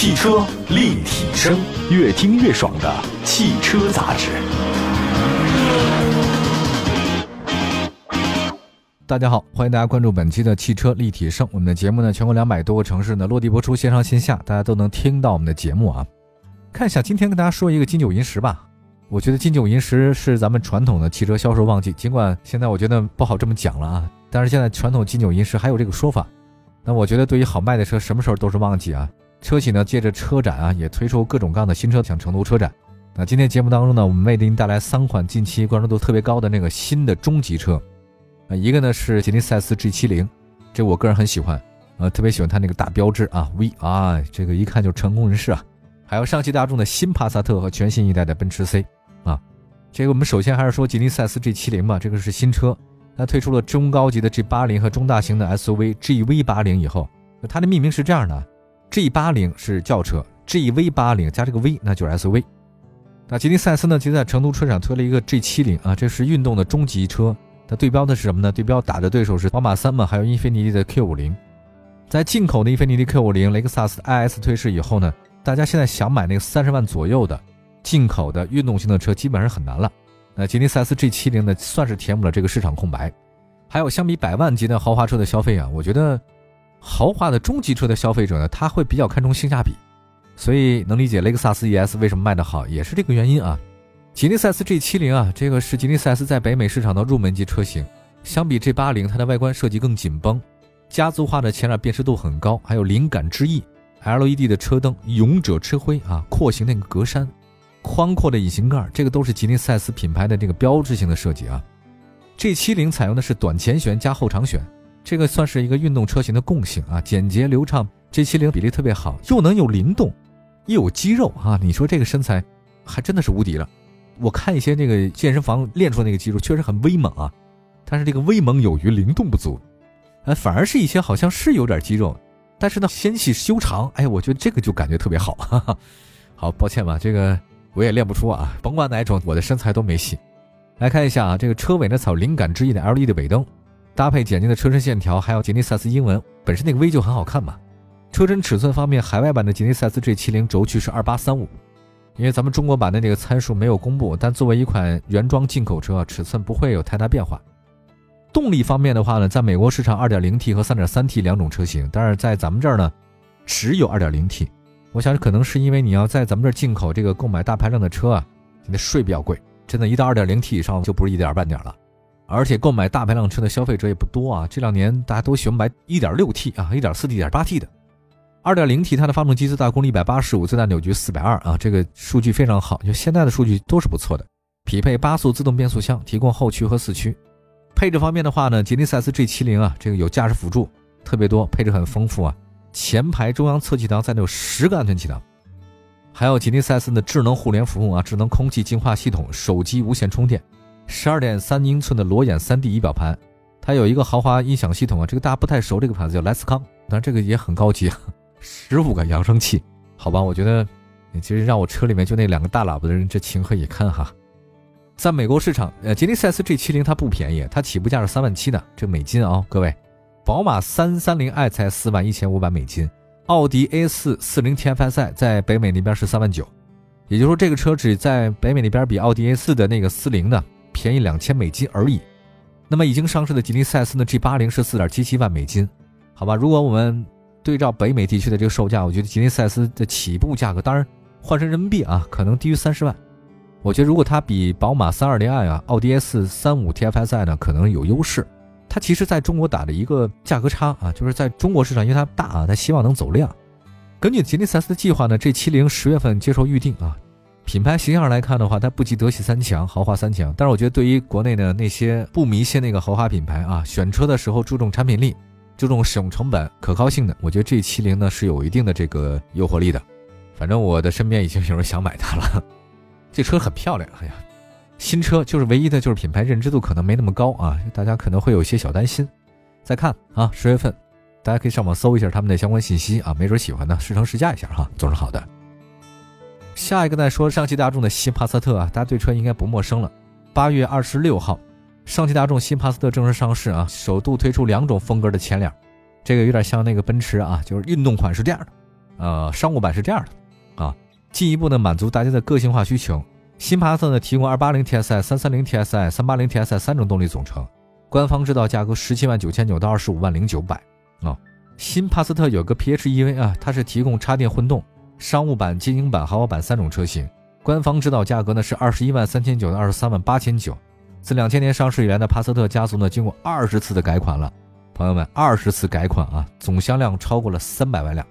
汽车立体声，越听越爽的汽车杂志。大家好，欢迎大家关注本期的汽车立体声。我们的节目呢，全国两百多个城市呢落地播出，线上线下大家都能听到我们的节目啊。看一下，今天跟大家说一个金九银十吧。我觉得金九银十是咱们传统的汽车销售旺季，尽管现在我觉得不好这么讲了啊，但是现在传统金九银十还有这个说法。那我觉得对于好卖的车，什么时候都是旺季啊。车企呢借着车展啊，也推出各种各样的新车，像成都车展。那今天节目当中呢，我们为您带来三款近期关注度特别高的那个新的中级车。啊，一个呢是吉利赛斯 G70，这我个人很喜欢，呃，特别喜欢它那个大标志啊，V 啊，这个一看就成功人士啊。还有上汽大众的新帕萨特和全新一代的奔驰 C。啊，这个我们首先还是说吉利赛斯 G70 吧，这个是新车，它推出了中高级的 G80 和中大型的 SUV GV80 以后，它的命名是这样的：G80 是轿车，GV80 加这个 V 那就是 SUV。那吉利赛斯呢，就在成都车展推了一个 G70 啊，这是运动的中级车，它对标的是什么呢？对标打的对手是宝马三嘛，还有英菲尼迪的 Q50。在进口的英菲尼迪 Q50、雷克萨斯 IS 退市以后呢，大家现在想买那个三十万左右的。进口的运动型的车基本上很难了，那吉利赛斯 G70 呢，算是填补了这个市场空白。还有相比百万级的豪华车的消费啊，我觉得豪华的中级车的消费者呢，他会比较看重性价比，所以能理解雷克萨斯 ES 为什么卖得好，也是这个原因啊。吉利赛斯 G70 啊，这个是吉利赛斯在北美市场的入门级车型，相比 G80，它的外观设计更紧绷，家族化的前脸辨识度很高，还有灵感之翼，LED 的车灯，勇者吃灰啊，廓形那个格栅。宽阔的引擎盖，这个都是吉利赛斯品牌的这个标志性的设计啊。G70 采用的是短前悬加后长悬，这个算是一个运动车型的共性啊，简洁流畅。G70 比例特别好，又能有灵动，又有肌肉啊。你说这个身材还真的是无敌了。我看一些那个健身房练出那个肌肉确实很威猛啊，但是这个威猛有余，灵动不足。呃，反而是一些好像是有点肌肉，但是呢纤细修长，哎，我觉得这个就感觉特别好。哈哈。好，抱歉吧，这个。我也练不出啊，甭管哪种，我的身材都没戏。来看一下啊，这个车尾呢采用灵感之翼的 LED 的尾灯，搭配简洁的车身线条，还有吉尼赛斯英文，本身那个 V 就很好看嘛。车身尺寸方面，海外版的吉尼赛斯 G70 轴距是二八三五，因为咱们中国版的那个参数没有公布，但作为一款原装进口车，尺寸不会有太大变化。动力方面的话呢，在美国市场 2.0T 和 3.3T 两种车型，但是在咱们这儿呢，只有 2.0T。我想可能是因为你要在咱们这儿进口这个购买大排量的车啊，你的税比较贵，真的，一到二点零 T 以上就不是一点半点了。而且购买大排量车的消费者也不多啊，这两年大家都喜欢买一点六 T 啊，一点四 T、一点八 T 的。二点零 T 它的发动机最大功率一百八十五，最大扭矩四百二啊，这个数据非常好，就现在的数据都是不错的。匹配八速自动变速箱，提供后驱和四驱。配置方面的话呢，吉利赛斯 G70 啊，这个有驾驶辅助特别多，配置很丰富啊。前排中央侧气囊再有十个安全气囊，还有吉利赛斯的智能互联服务啊，智能空气净化系统，手机无线充电，十二点三英寸的裸眼三 D 仪表盘，它有一个豪华音响系统啊，这个大家不太熟，这个牌子叫莱斯康，但这个也很高级，十五个扬声器，好吧，我觉得其实让我车里面就那两个大喇叭的人，这情何以堪哈。在美国市场，呃，吉利赛斯 G70 它不便宜，它起步价是三万七的，这美金啊，各位。宝马三三零 i 才四万一千五百美金，奥迪 A 四四零 TFSI 在北美那边是三万九，也就是说这个车只在北美那边比奥迪 A 四的那个四零的便宜两千美金而已。那么已经上市的吉利赛斯呢 G 八零是四点七七万美金，好吧？如果我们对照北美地区的这个售价，我觉得吉利赛斯的起步价格，当然换成人民币啊，可能低于三十万。我觉得如果它比宝马三二零 i 啊、奥迪 A 四三五 TFSI 呢，可能有优势。它其实在中国打的一个价格差啊，就是在中国市场，因为它大啊，它希望能走量。根据吉利赛斯的计划呢，，G 七零十月份接受预定啊。品牌形象来看的话，它不及德系三强、豪华三强，但是我觉得对于国内的那些不迷信那个豪华品牌啊，选车的时候注重产品力、注重使用成本、可靠性的，我觉得 G 七零呢是有一定的这个诱惑力的。反正我的身边已经有人想买它了，这车很漂亮，哎呀。新车就是唯一的，就是品牌认知度可能没那么高啊，大家可能会有一些小担心。再看啊，十月份，大家可以上网搜一下他们的相关信息啊，没准喜欢呢，试乘试驾一下哈，总是好的。下一个再说上汽大众的新帕萨特啊，大家对车应该不陌生了。八月二十六号，上汽大众新帕萨特正式上市啊，首度推出两种风格的前脸，这个有点像那个奔驰啊，就是运动款是这样的，呃，商务版是这样的啊，进一步呢满足大家的个性化需求。新帕萨特呢提供280 TSI、330 TSI、380 TSI 三种动力总成，官方指导价格十七万九千九到二十五万零九百啊。新帕萨特有个 PHEV 啊，它是提供插电混动，商务版、精英版、豪华版三种车型，官方指导价格呢是二十一万三千九到二十三万八千九。自两千年上市以来的帕萨特家族呢，经过二十次的改款了，朋友们，二十次改款啊，总销量超过了三百万辆。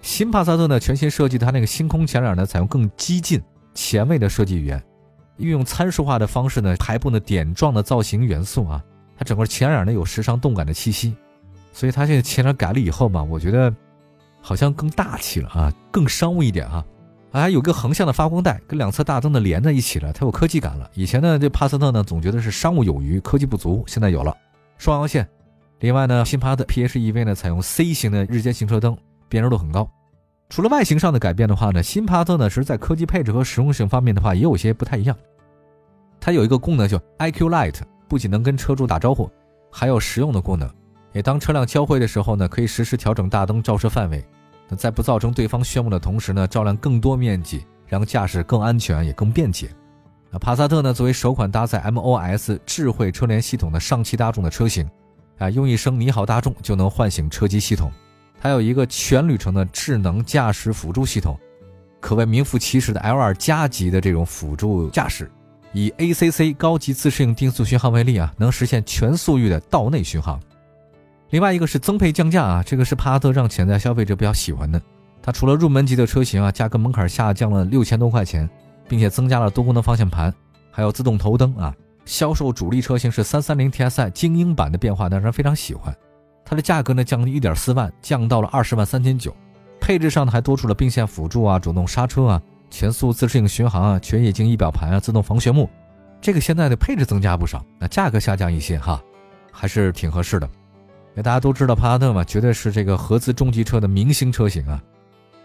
新帕萨特呢，全新设计，它那个星空前脸呢，采用更激进、前卫的设计语言，运用参数化的方式呢，排布呢点状的造型元素啊，它整个前脸呢有时尚动感的气息，所以它这个前脸改了以后嘛，我觉得好像更大气了啊，更商务一点啊。还有个横向的发光带，跟两侧大灯的连在一起了，它有科技感了。以前呢，这帕萨特呢总觉得是商务有余，科技不足，现在有了双阳线。另外呢，新帕萨特 PHEV 呢采用 C 型的日间行车灯，辨识度很高。除了外形上的改变的话呢，新帕萨特呢其实在科技配置和实用性方面的话也有些不太一样。它有一个功能叫 IQ Light，不仅能跟车主打招呼，还有实用的功能。也当车辆交汇的时候呢，可以实时调整大灯照射范围。那在不造成对方眩目的同时呢，照亮更多面积，让驾驶更安全也更便捷。那帕萨特呢，作为首款搭载 MOS 智慧车联系统的上汽大众的车型，啊，用一声“你好，大众”就能唤醒车机系统。它有一个全旅程的智能驾驶辅助系统，可谓名副其实的 L2 加级的这种辅助驾驶，以 ACC 高级自适应定速巡航为例啊，能实现全速域的道内巡航。另外一个是增配降价啊，这个是帕萨特让潜在消费者比较喜欢的。它除了入门级的车型啊，价格门槛下降了六千多块钱，并且增加了多功能方向盘，还有自动头灯啊。销售主力车型是三三零 TSI 精英版的变化，让人非常喜欢。它的价格呢降低一点四万，降到了二十万三千九。配置上呢还多出了并线辅助啊、主动刹车啊、全速自适应巡航啊、全液晶仪表盘啊、自动防眩目。这个现在的配置增加不少，那价格下降一些哈，还是挺合适的。那大家都知道帕萨特嘛，绝对是这个合资中级车的明星车型啊。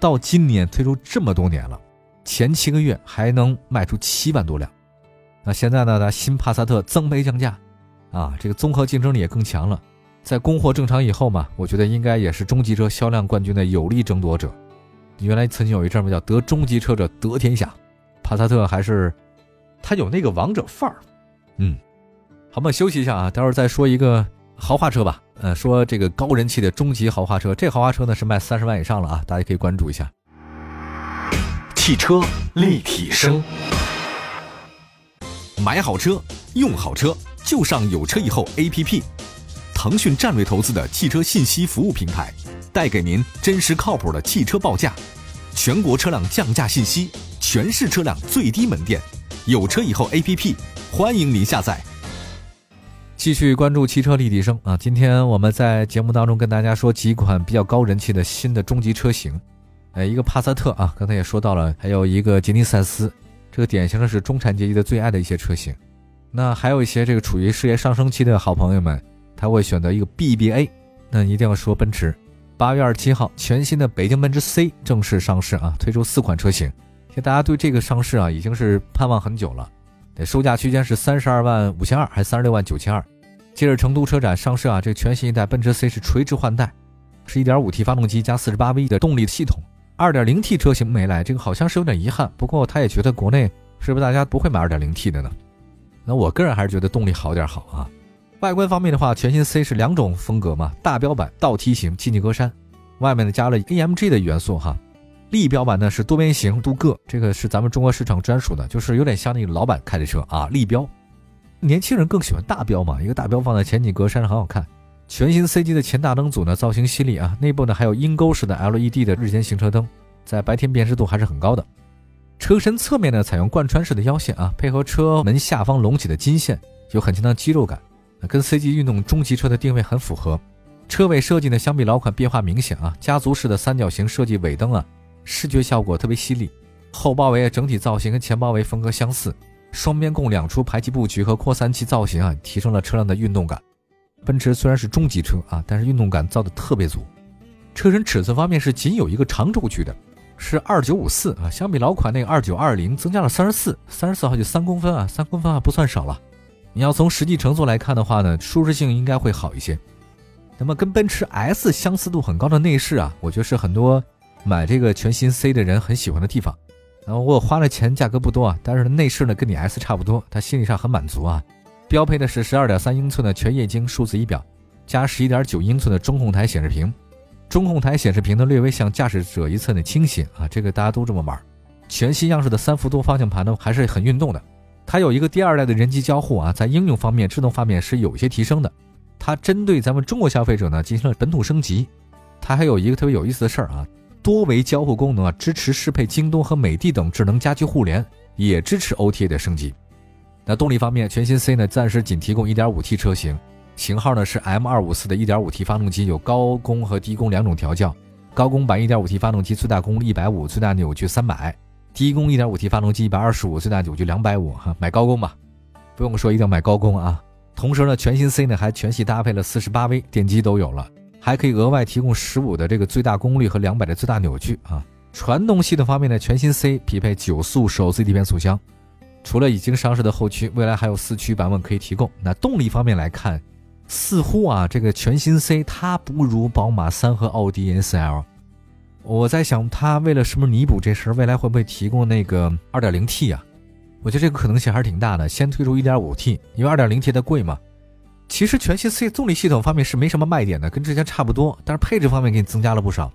到今年推出这么多年了，前七个月还能卖出七万多辆。那现在呢，它新帕萨特增配降价，啊，这个综合竞争力也更强了。在供货正常以后嘛，我觉得应该也是中级车销量冠军的有力争夺者。原来曾经有一阵嘛叫得中级车者得天下，帕萨特还是它有那个王者范儿。嗯，好，我们休息一下啊，待会儿再说一个。豪华车吧，呃，说这个高人气的中级豪华车，这豪华车呢是卖三十万以上了啊，大家可以关注一下。汽车立体声，买好车，用好车，就上有车以后 APP。腾讯战略投资的汽车信息服务平台，带给您真实靠谱的汽车报价，全国车辆降价信息，全市车辆最低门店。有车以后 APP，欢迎您下载。继续关注汽车立体声啊！今天我们在节目当中跟大家说几款比较高人气的新的中级车型，呃，一个帕萨特啊，刚才也说到了，还有一个吉尼赛斯，这个典型的是中产阶级的最爱的一些车型。那还有一些这个处于事业上升期的好朋友们，他会选择一个 BBA。那一定要说奔驰，八月二十七号，全新的北京奔驰 C 正式上市啊，推出四款车型。其实大家对这个上市啊，已经是盼望很久了。售价区间是三十二万五千二，还是三十六万九千二？今日成都车展上市啊，这全新一代奔驰 C 是垂直换代，是一点五 T 发动机加四十八 V 的动力系统，二点零 T 车型没来，这个好像是有点遗憾。不过他也觉得国内是不是大家不会买二点零 T 的呢？那我个人还是觉得动力好点好啊。外观方面的话，全新 C 是两种风格嘛，大标版倒梯形进气格栅，外面呢加了 AMG 的元素哈。立标版呢是多边形镀铬，这个是咱们中国市场专属的，就是有点像那个老板开的车啊。立标，年轻人更喜欢大标嘛，一个大标放在前景格栅上很好看。全新 C 级的前大灯组呢，造型犀利啊，内部呢还有鹰钩式的 LED 的日间行车灯，在白天辨识度还是很高的。车身侧面呢采用贯穿式的腰线啊，配合车门下方隆起的金线，有很强的肌肉感，跟 C 级运动中级车的定位很符合。车尾设计呢相比老款变化明显啊，家族式的三角形设计尾灯啊。视觉效果特别犀利，后包围整体造型跟前包围风格相似，双边共两出排气布局和扩散器造型啊，提升了车辆的运动感。奔驰虽然是中级车啊，但是运动感造的特别足。车身尺寸方面是仅有一个长轴距的，是二九五四啊，相比老款那个二九二零增加了三十四，三十四号就三公分啊，三公分还不算少了。你要从实际乘坐来看的话呢，舒适性应该会好一些。那么跟奔驰 S 相似度很高的内饰啊，我觉得是很多。买这个全新 C 的人很喜欢的地方。然后我花了钱价格不多啊，但是内饰呢跟你 S 差不多，他心理上很满足啊。标配的是十二点三英寸的全液晶数字仪表，加十一点九英寸的中控台显示屏。中控台显示屏呢略微向驾驶者一侧呢倾斜啊，这个大家都这么玩。全新样式的三幅多方向盘呢还是很运动的。它有一个第二代的人机交互啊，在应用方面智能方面是有一些提升的。它针对咱们中国消费者呢进行了本土升级。它还有一个特别有意思的事儿啊，多维交互功能啊，支持适配京东和美的等智能家居互联，也支持 OTA 的升级。那动力方面，全新 C 呢暂时仅提供 1.5T 车型，型号呢是 M254 的 1.5T 发动机，有高功和低功两种调教。高功版 1.5T 发动机最大功率150，最大扭矩300；低功 1.5T 发动机125，最大扭矩250。哈，买高功吧，不用说一定要买高功啊。同时呢，全新 C 呢还全系搭配了 48V 电机都有了，还可以额外提供15的这个最大功率和200的最大扭矩啊。传动系统方面呢，全新 C 匹配九速手自一体变速箱。除了已经上市的后驱，未来还有四驱版本可以提供。那动力方面来看，似乎啊，这个全新 C 它不如宝马三和奥迪 A4L。我在想，它为了什么弥补这事儿，未来会不会提供那个 2.0T 啊？我觉得这个可能性还是挺大的。先推出 1.5T，因为 2.0T 它贵嘛。其实全新 C 动力系统方面是没什么卖点的，跟之前差不多，但是配置方面给你增加了不少。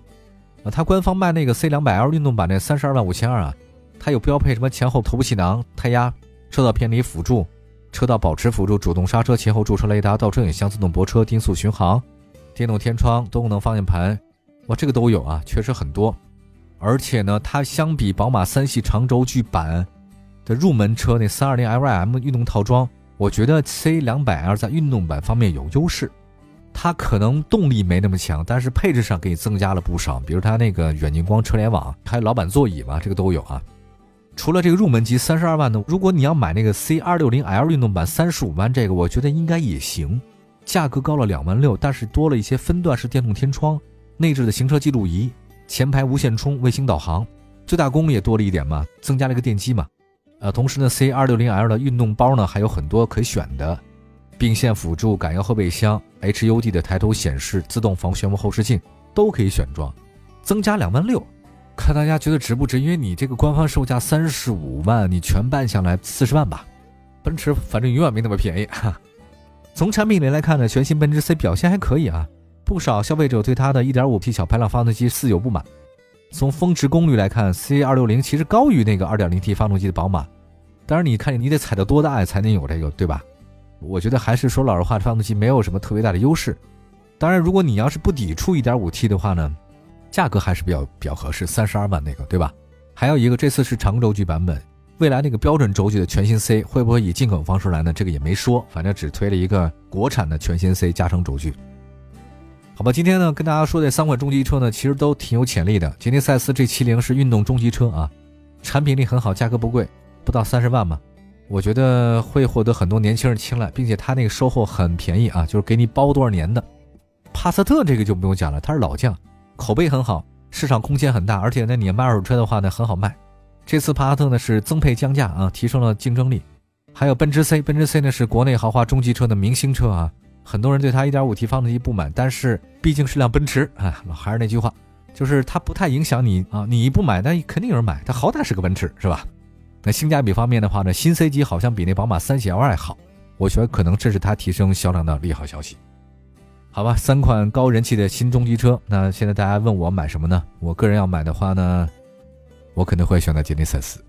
啊，它官方卖那个 C200L 运动版那三十二万五千二啊。它有标配什么前后头部气囊、胎压、车道偏离辅助、车道保持辅助、主动刹车、前后驻车雷达、倒车影像、自动泊车、定速巡航、电动天窗、多功能方向盘，哇，这个都有啊，确实很多。而且呢，它相比宝马三系长轴距版的入门车那 320Lim 运动套装，我觉得 C200L 在运动版方面有优势。它可能动力没那么强，但是配置上给你增加了不少，比如它那个远近光车联网，还有老板座椅嘛，这个都有啊。除了这个入门级三十二万的，如果你要买那个 C 二六零 L 运动版三十五万，这个我觉得应该也行，价格高了两万六，但是多了一些分段式电动天窗、内置的行车记录仪、前排无线充、卫星导航，最大功率也多了一点嘛，增加了一个电机嘛。呃，同时呢，C 二六零 L 的运动包呢还有很多可选的，并线辅助、感应后备箱、HUD 的抬头显示、自动防眩目后视镜都可以选装，增加两万六。看大家觉得值不值？因为你这个官方售价三十五万，你全办下来四十万吧。奔驰反正永远没那么便宜。哈。从产品力来看呢，全新奔驰 C 表现还可以啊。不少消费者对它的 1.5T 小排量发动机似有不满。从峰值功率来看，C260 其实高于那个 2.0T 发动机的宝马。当然，你看你得踩到多大才能有这个，对吧？我觉得还是说老实话，发动机没有什么特别大的优势。当然，如果你要是不抵触 1.5T 的话呢？价格还是比较比较合适，三十二万那个，对吧？还有一个，这次是长轴距版本，未来那个标准轴距的全新 C 会不会以进口方式来呢？这个也没说，反正只推了一个国产的全新 C 加长轴距。好吧，今天呢跟大家说这三款中级车呢，其实都挺有潜力的。吉尼赛斯 G70 是运动中级车啊，产品力很好，价格不贵，不到三十万嘛，我觉得会获得很多年轻人青睐，并且它那个售后很便宜啊，就是给你包多少年的。帕萨特这个就不用讲了，它是老将。口碑很好，市场空间很大，而且呢，你卖二手车的话呢，很好卖。这次帕萨特呢是增配降价啊，提升了竞争力。还有奔驰 C，奔驰 C 呢是国内豪华中级车的明星车啊，很多人对它 1.5T 发动机不满，但是毕竟是辆奔驰啊，还是那句话，就是它不太影响你啊，你不买，那肯定有人买，它好歹是个奔驰，是吧？那性价比方面的话呢，新 C 级好像比那宝马三系 L 好，我觉得可能这是它提升销量的利好消息。好吧，三款高人气的新中级车，那现在大家问我买什么呢？我个人要买的话呢，我肯定会选择吉尼赛斯，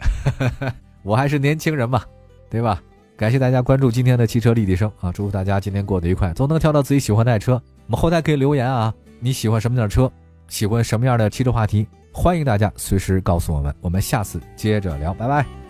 我还是年轻人嘛，对吧？感谢大家关注今天的汽车立体声啊，祝福大家今天过得愉快，总能挑到自己喜欢的爱车。我们后台可以留言啊，你喜欢什么样的车？喜欢什么样的汽车话题？欢迎大家随时告诉我们，我们下次接着聊，拜拜。